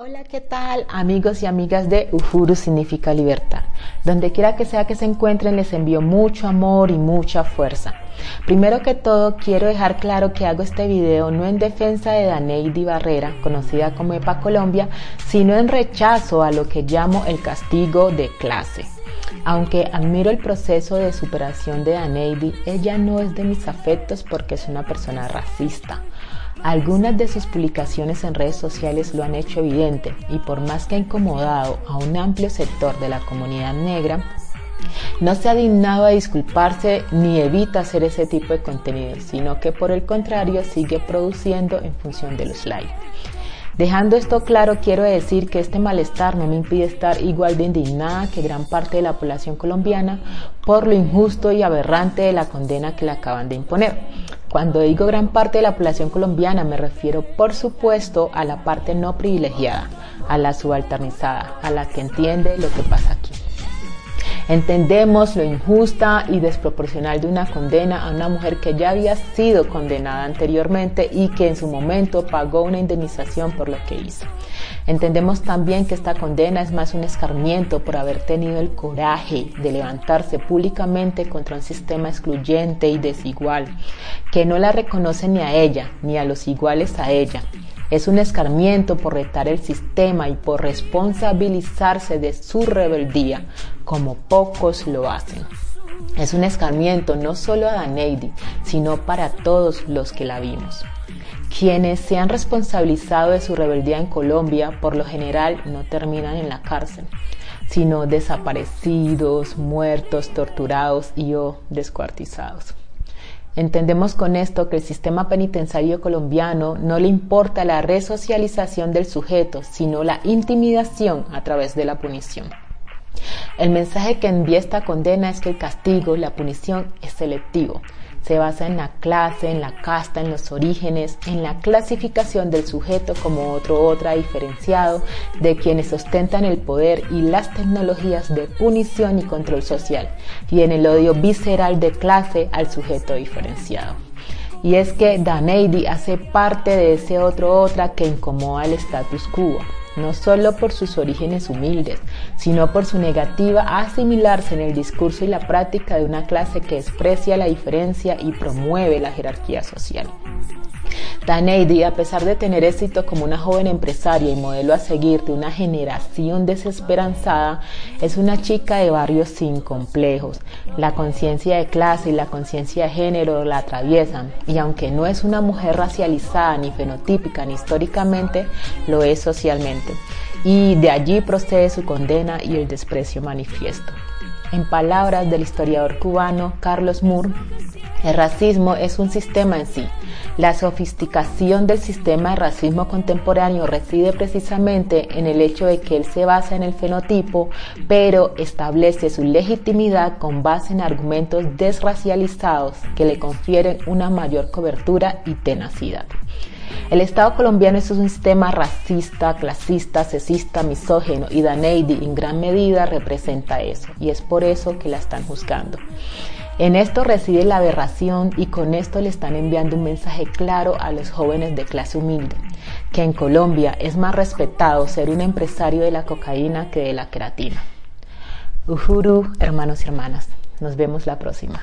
Hola, ¿qué tal amigos y amigas de Ufuru Significa Libertad? Donde quiera que sea que se encuentren les envío mucho amor y mucha fuerza. Primero que todo quiero dejar claro que hago este video no en defensa de Daneidi Barrera, conocida como EPA Colombia, sino en rechazo a lo que llamo el castigo de clase. Aunque admiro el proceso de superación de Daneidi, ella no es de mis afectos porque es una persona racista. Algunas de sus publicaciones en redes sociales lo han hecho evidente y por más que ha incomodado a un amplio sector de la comunidad negra, no se ha dignado a disculparse ni evita hacer ese tipo de contenido, sino que por el contrario sigue produciendo en función de los likes. Dejando esto claro, quiero decir que este malestar no me impide estar igual de indignada que gran parte de la población colombiana por lo injusto y aberrante de la condena que le acaban de imponer. Cuando digo gran parte de la población colombiana me refiero por supuesto a la parte no privilegiada, a la subalternizada, a la que entiende lo que pasa. Entendemos lo injusta y desproporcional de una condena a una mujer que ya había sido condenada anteriormente y que en su momento pagó una indemnización por lo que hizo. Entendemos también que esta condena es más un escarmiento por haber tenido el coraje de levantarse públicamente contra un sistema excluyente y desigual, que no la reconoce ni a ella ni a los iguales a ella es un escarmiento por retar el sistema y por responsabilizarse de su rebeldía, como pocos lo hacen. Es un escarmiento no solo a Daneidi, sino para todos los que la vimos. Quienes se han responsabilizado de su rebeldía en Colombia, por lo general, no terminan en la cárcel, sino desaparecidos, muertos, torturados y o descuartizados. Entendemos con esto que el sistema penitenciario colombiano no le importa la resocialización del sujeto, sino la intimidación a través de la punición. El mensaje que envía esta condena es que el castigo, la punición, es selectivo, se basa en la clase, en la casta, en los orígenes, en la clasificación del sujeto como otro otra diferenciado de quienes ostentan el poder y las tecnologías de punición y control social, y en el odio visceral de clase al sujeto diferenciado. Y es que Daneidi hace parte de ese otro otra que incomoda el status quo no solo por sus orígenes humildes, sino por su negativa a asimilarse en el discurso y la práctica de una clase que desprecia la diferencia y promueve la jerarquía social. Taneidi, a pesar de tener éxito como una joven empresaria y modelo a seguir de una generación desesperanzada, es una chica de barrios sin complejos. La conciencia de clase y la conciencia de género la atraviesan y aunque no es una mujer racializada ni fenotípica ni históricamente, lo es socialmente. Y de allí procede su condena y el desprecio manifiesto. En palabras del historiador cubano Carlos Moore, el racismo es un sistema en sí. La sofisticación del sistema racismo contemporáneo reside precisamente en el hecho de que él se basa en el fenotipo, pero establece su legitimidad con base en argumentos desracializados que le confieren una mayor cobertura y tenacidad. El Estado colombiano es un sistema racista, clasista, sexista, misógeno y Daneidi en gran medida representa eso y es por eso que la están juzgando. En esto reside la aberración y con esto le están enviando un mensaje claro a los jóvenes de clase humilde, que en Colombia es más respetado ser un empresario de la cocaína que de la queratina. Uhuru, hermanos y hermanas, nos vemos la próxima.